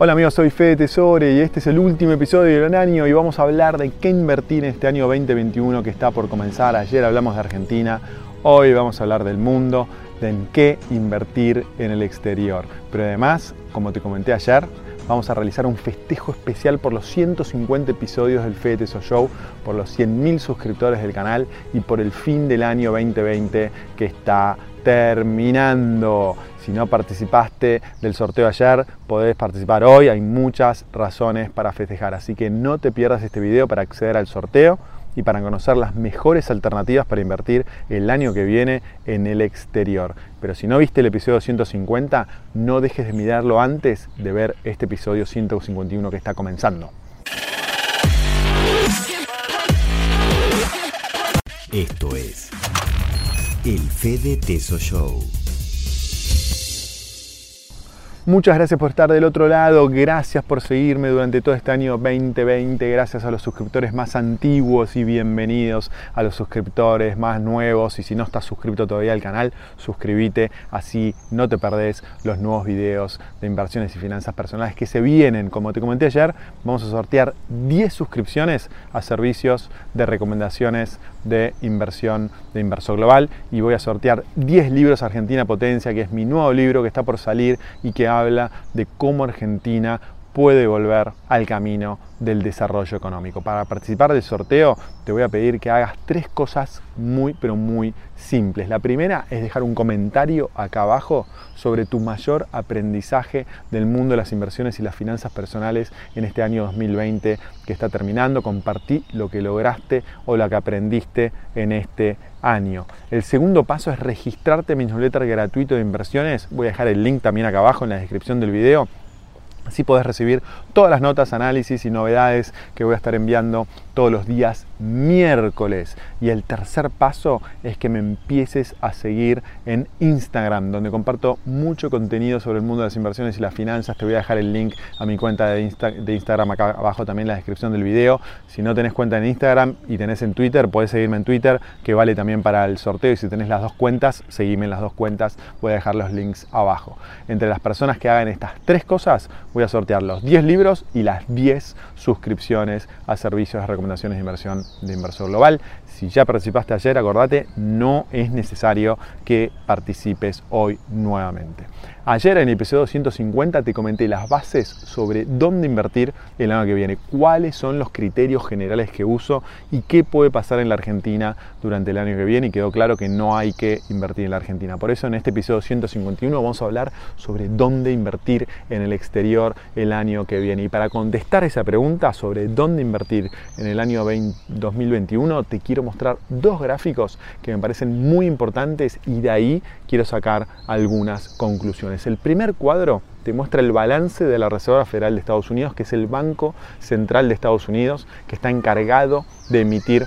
Hola amigos, soy Fede Tesore y este es el último episodio del año y vamos a hablar de qué invertir en este año 2021 que está por comenzar. Ayer hablamos de Argentina, hoy vamos a hablar del mundo, de en qué invertir en el exterior. Pero además, como te comenté ayer, vamos a realizar un festejo especial por los 150 episodios del Fede Tesoro Show, por los 100.000 suscriptores del canal y por el fin del año 2020 que está terminando. Si no participaste del sorteo ayer, podés participar hoy. Hay muchas razones para festejar. Así que no te pierdas este video para acceder al sorteo y para conocer las mejores alternativas para invertir el año que viene en el exterior. Pero si no viste el episodio 150, no dejes de mirarlo antes de ver este episodio 151 que está comenzando. Esto es el Fede Teso Show. Muchas gracias por estar del otro lado, gracias por seguirme durante todo este año 2020, gracias a los suscriptores más antiguos y bienvenidos a los suscriptores más nuevos y si no estás suscrito todavía al canal, suscríbete, así no te perdés los nuevos videos de inversiones y finanzas personales que se vienen. Como te comenté ayer, vamos a sortear 10 suscripciones a servicios de recomendaciones de inversión de Inversor Global y voy a sortear 10 libros Argentina Potencia, que es mi nuevo libro que está por salir y que habla de cómo Argentina puede volver al camino del desarrollo económico. Para participar del sorteo te voy a pedir que hagas tres cosas muy pero muy simples. La primera es dejar un comentario acá abajo sobre tu mayor aprendizaje del mundo de las inversiones y las finanzas personales en este año 2020 que está terminando. Compartí lo que lograste o lo que aprendiste en este año. El segundo paso es registrarte en mi newsletter gratuito de inversiones. Voy a dejar el link también acá abajo en la descripción del video Así podés recibir todas las notas, análisis y novedades que voy a estar enviando todos los días miércoles. Y el tercer paso es que me empieces a seguir en Instagram, donde comparto mucho contenido sobre el mundo de las inversiones y las finanzas. Te voy a dejar el link a mi cuenta de, Instagram acá abajo también en la descripción del video. Si no tenés cuenta en Instagram y tenés en Twitter, podés seguirme en Twitter, que vale también para el sorteo. Y si tenés las dos cuentas, seguime en las dos cuentas. Voy a dejar los links abajo. Entre las personas que hagan estas tres cosas, voy a sortear los 10 libros y las 10 suscripciones a servicios de recomendaciones de inversión de Inversor Global. Si ya participaste ayer, acordate, no es necesario que participes hoy nuevamente. Ayer en el episodio 150 te comenté las bases sobre dónde invertir el año que viene, cuáles son los criterios generales que uso y qué puede pasar en la Argentina durante el año que viene y quedó claro que no hay que invertir en la Argentina. Por eso en este episodio 151 vamos a hablar sobre dónde invertir en el exterior el año que viene. Y para contestar esa pregunta sobre dónde invertir en el año 2021 te quiero mostrar dos gráficos que me parecen muy importantes y de ahí quiero sacar algunas conclusiones. El primer cuadro te muestra el balance de la Reserva Federal de Estados Unidos, que es el Banco Central de Estados Unidos, que está encargado de emitir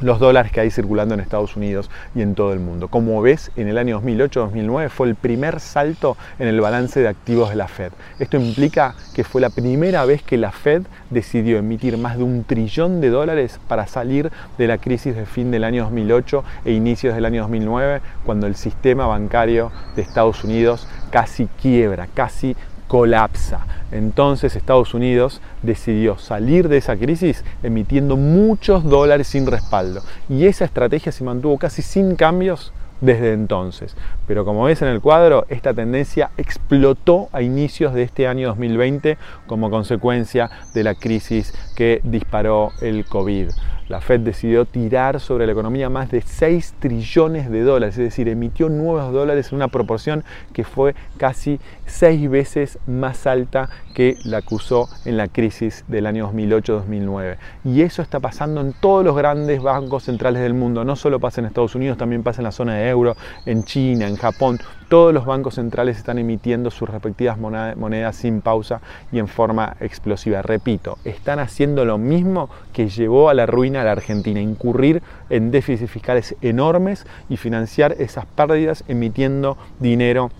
los dólares que hay circulando en Estados Unidos y en todo el mundo. Como ves, en el año 2008-2009 fue el primer salto en el balance de activos de la Fed. Esto implica que fue la primera vez que la Fed decidió emitir más de un trillón de dólares para salir de la crisis de fin del año 2008 e inicios del año 2009, cuando el sistema bancario de Estados Unidos casi quiebra, casi colapsa. Entonces Estados Unidos decidió salir de esa crisis emitiendo muchos dólares sin respaldo. Y esa estrategia se mantuvo casi sin cambios desde entonces. Pero como ves en el cuadro, esta tendencia explotó a inicios de este año 2020 como consecuencia de la crisis que disparó el COVID la Fed decidió tirar sobre la economía más de 6 trillones de dólares, es decir, emitió nuevos dólares en una proporción que fue casi 6 veces más alta que la que usó en la crisis del año 2008-2009. Y eso está pasando en todos los grandes bancos centrales del mundo, no solo pasa en Estados Unidos, también pasa en la zona de euro, en China, en Japón, todos los bancos centrales están emitiendo sus respectivas monedas sin pausa y en forma explosiva. Repito, están haciendo lo mismo que llevó a la ruina a la Argentina, incurrir en déficits fiscales enormes y financiar esas pérdidas emitiendo dinero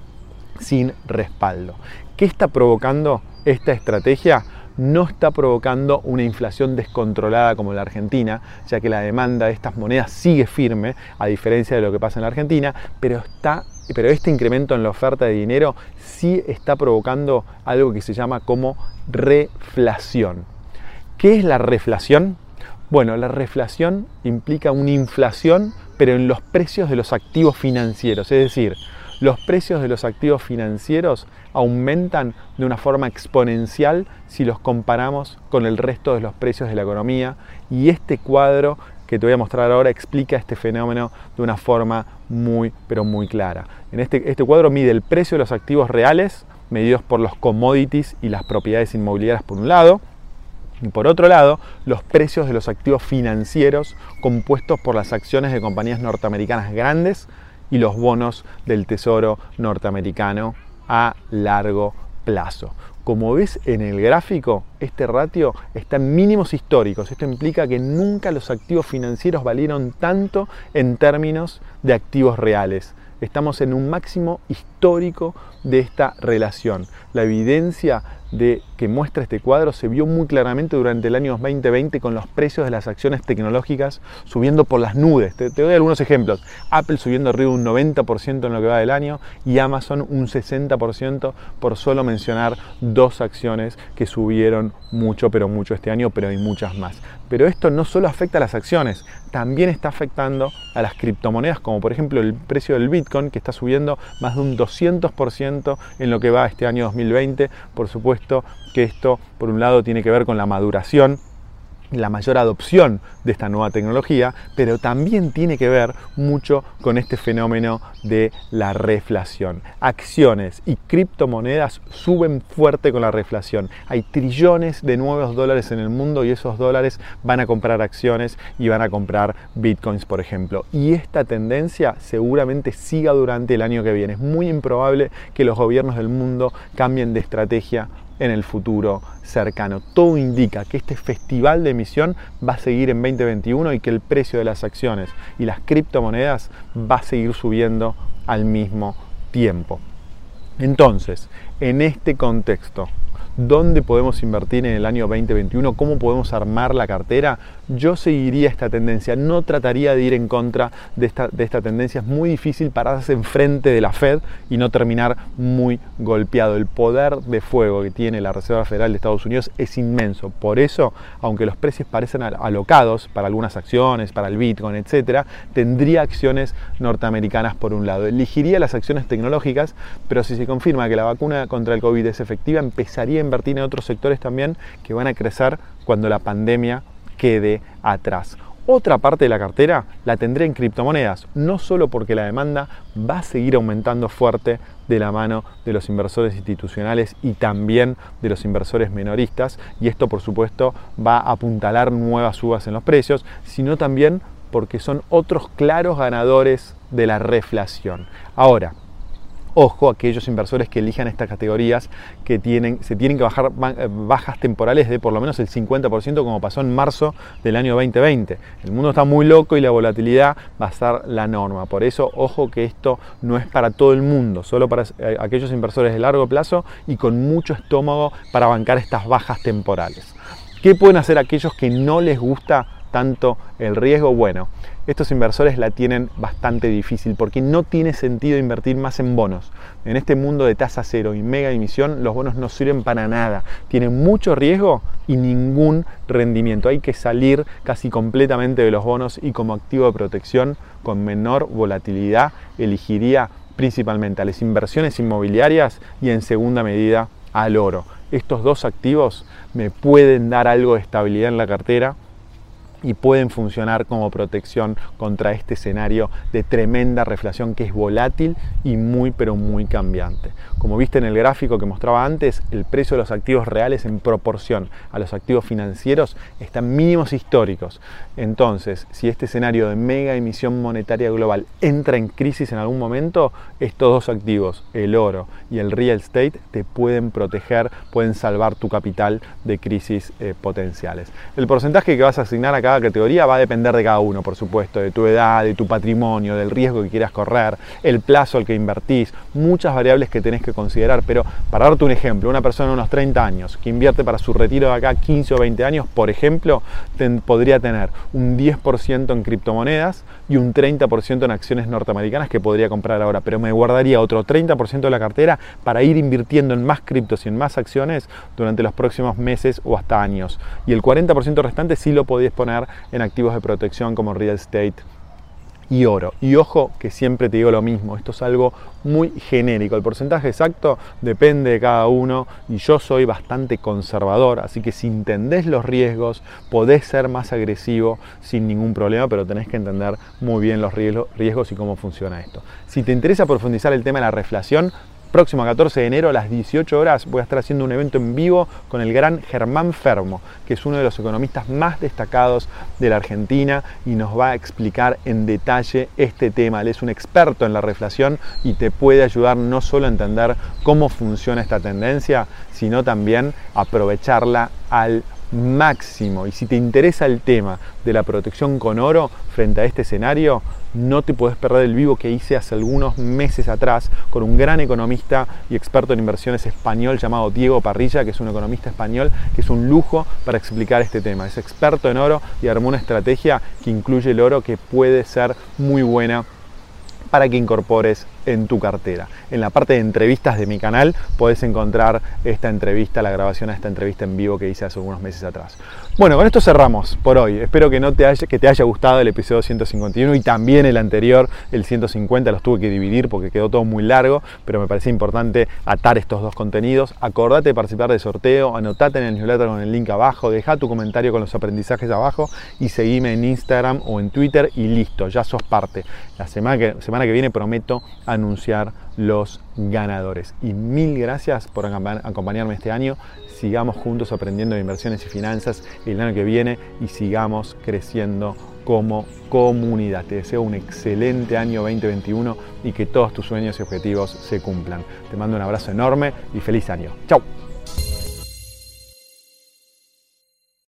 sin respaldo. ¿Qué está provocando esta estrategia? No está provocando una inflación descontrolada como la Argentina, ya que la demanda de estas monedas sigue firme, a diferencia de lo que pasa en la Argentina, pero, está, pero este incremento en la oferta de dinero sí está provocando algo que se llama como reflación. ¿Qué es la reflación? Bueno, la reflación implica una inflación, pero en los precios de los activos financieros, es decir, los precios de los activos financieros aumentan de una forma exponencial si los comparamos con el resto de los precios de la economía y este cuadro que te voy a mostrar ahora explica este fenómeno de una forma muy pero muy clara. En este, este cuadro mide el precio de los activos reales medidos por los commodities y las propiedades inmobiliarias por un lado, y por otro lado, los precios de los activos financieros compuestos por las acciones de compañías norteamericanas grandes y los bonos del Tesoro norteamericano a largo plazo. Como ves en el gráfico, este ratio está en mínimos históricos. Esto implica que nunca los activos financieros valieron tanto en términos de activos reales. Estamos en un máximo histórico de esta relación. La evidencia de que muestra este cuadro se vio muy claramente durante el año 2020 con los precios de las acciones tecnológicas subiendo por las nubes. Te, doy algunos ejemplos. Apple subiendo arriba un 90% en lo que va del año y Amazon un 60% por solo mencionar dos acciones que subieron mucho, pero mucho este año, pero hay muchas más. Pero esto no solo afecta a las acciones, también está afectando a las criptomonedas, como por ejemplo el precio del Bitcoin, que está subiendo más de un 200% en lo que va este año 2020. Por supuesto que esto, por un lado, tiene que ver con la maduración la mayor adopción de esta nueva tecnología, pero también tiene que ver mucho con este fenómeno de la reflación. Acciones y criptomonedas suben fuerte con la reflación. Hay trillones de nuevos dólares en el mundo y esos dólares van a comprar acciones y van a comprar bitcoins, por ejemplo. Y esta tendencia seguramente siga durante el año que viene. Es muy improbable que los gobiernos del mundo cambien de estrategia en el futuro cercano. Todo indica que este festival de emisión va a seguir en 2021 y que el precio de las acciones y las criptomonedas va a seguir subiendo al mismo tiempo. Entonces, en este contexto, dónde podemos invertir en el año 2021, cómo podemos armar la cartera, yo seguiría esta tendencia, no trataría de ir en contra de esta, de esta tendencia, es muy difícil pararse enfrente de la Fed y no terminar muy golpeado. El poder de fuego que tiene la Reserva Federal de Estados Unidos es inmenso, por eso, aunque los precios parecen alocados para algunas acciones, para el Bitcoin, etc., tendría acciones norteamericanas por un lado. Elegiría las acciones tecnológicas, pero si se confirma que la vacuna contra el COVID es efectiva, empezaría invertir en otros sectores también que van a crecer cuando la pandemia quede atrás. Otra parte de la cartera la tendré en criptomonedas, no solo porque la demanda va a seguir aumentando fuerte de la mano de los inversores institucionales y también de los inversores menoristas, y esto por supuesto va a apuntalar nuevas subas en los precios, sino también porque son otros claros ganadores de la reflación. Ahora, Ojo, aquellos inversores que elijan estas categorías que tienen, se tienen que bajar eh, bajas temporales de por lo menos el 50% como pasó en marzo del año 2020. El mundo está muy loco y la volatilidad va a ser la norma. Por eso, ojo que esto no es para todo el mundo, solo para eh, aquellos inversores de largo plazo y con mucho estómago para bancar estas bajas temporales. ¿Qué pueden hacer aquellos que no les gusta tanto el riesgo? Bueno, estos inversores la tienen bastante difícil porque no tiene sentido invertir más en bonos. En este mundo de tasa cero y mega emisión, los bonos no sirven para nada. Tienen mucho riesgo y ningún rendimiento. Hay que salir casi completamente de los bonos y como activo de protección con menor volatilidad elegiría principalmente a las inversiones inmobiliarias y en segunda medida al oro. Estos dos activos me pueden dar algo de estabilidad en la cartera y pueden funcionar como protección contra este escenario de tremenda reflación que es volátil y muy pero muy cambiante. Como viste en el gráfico que mostraba antes, el precio de los activos reales en proporción a los activos financieros están mínimos históricos. Entonces, si este escenario de mega emisión monetaria global entra en crisis en algún momento, estos dos activos, el oro y el real estate, te pueden proteger, pueden salvar tu capital de crisis eh, potenciales. El porcentaje que vas a asignar a cada categoría va a depender de cada uno, por supuesto, de tu edad, de tu patrimonio, del riesgo que quieras correr, el plazo al que invertís, muchas variables que tenés que considerar. Pero para darte un ejemplo, una persona de unos 30 años que invierte para su retiro de acá 15 o 20 años, por ejemplo, podría tener un 10% en criptomonedas y un 30% en acciones norteamericanas que podría comprar ahora, pero me guardaría otro 30% de la cartera para ir invirtiendo en más criptos y en más acciones durante los próximos meses o hasta años. Y el 40% restante sí lo podías poner en activos de protección como real estate y oro. Y ojo que siempre te digo lo mismo, esto es algo muy genérico. El porcentaje exacto depende de cada uno y yo soy bastante conservador, así que si entendés los riesgos, podés ser más agresivo sin ningún problema, pero tenés que entender muy bien los riesgos y cómo funciona esto. Si te interesa profundizar el tema de la reflación, próximo 14 de enero a las 18 horas voy a estar haciendo un evento en vivo con el gran Germán Fermo, que es uno de los economistas más destacados de la Argentina y nos va a explicar en detalle este tema. Él es un experto en la reflación y te puede ayudar no solo a entender cómo funciona esta tendencia, sino también aprovecharla al máximo. Y si te interesa el tema de la protección con oro frente a este escenario, no te puedes perder el vivo que hice hace algunos meses atrás con un gran economista y experto en inversiones español llamado Diego Parrilla, que es un economista español que es un lujo para explicar este tema. Es experto en oro y armó una estrategia que incluye el oro que puede ser muy buena para que incorpores en tu cartera. En la parte de entrevistas de mi canal puedes encontrar esta entrevista, la grabación de esta entrevista en vivo que hice hace algunos meses atrás. Bueno, con esto cerramos por hoy. Espero que, no te haya, que te haya gustado el episodio 151 y también el anterior, el 150, los tuve que dividir porque quedó todo muy largo, pero me parecía importante atar estos dos contenidos. Acordate de participar del sorteo, anotate en el newsletter con el link abajo, deja tu comentario con los aprendizajes abajo y seguime en Instagram o en Twitter y listo, ya sos parte. La semana semana que viene prometo anunciar los ganadores. Y mil gracias por acompañarme este año. Sigamos juntos aprendiendo de inversiones y finanzas el año que viene y sigamos creciendo como comunidad. Te deseo un excelente año 2021 y que todos tus sueños y objetivos se cumplan. Te mando un abrazo enorme y feliz año. Chao.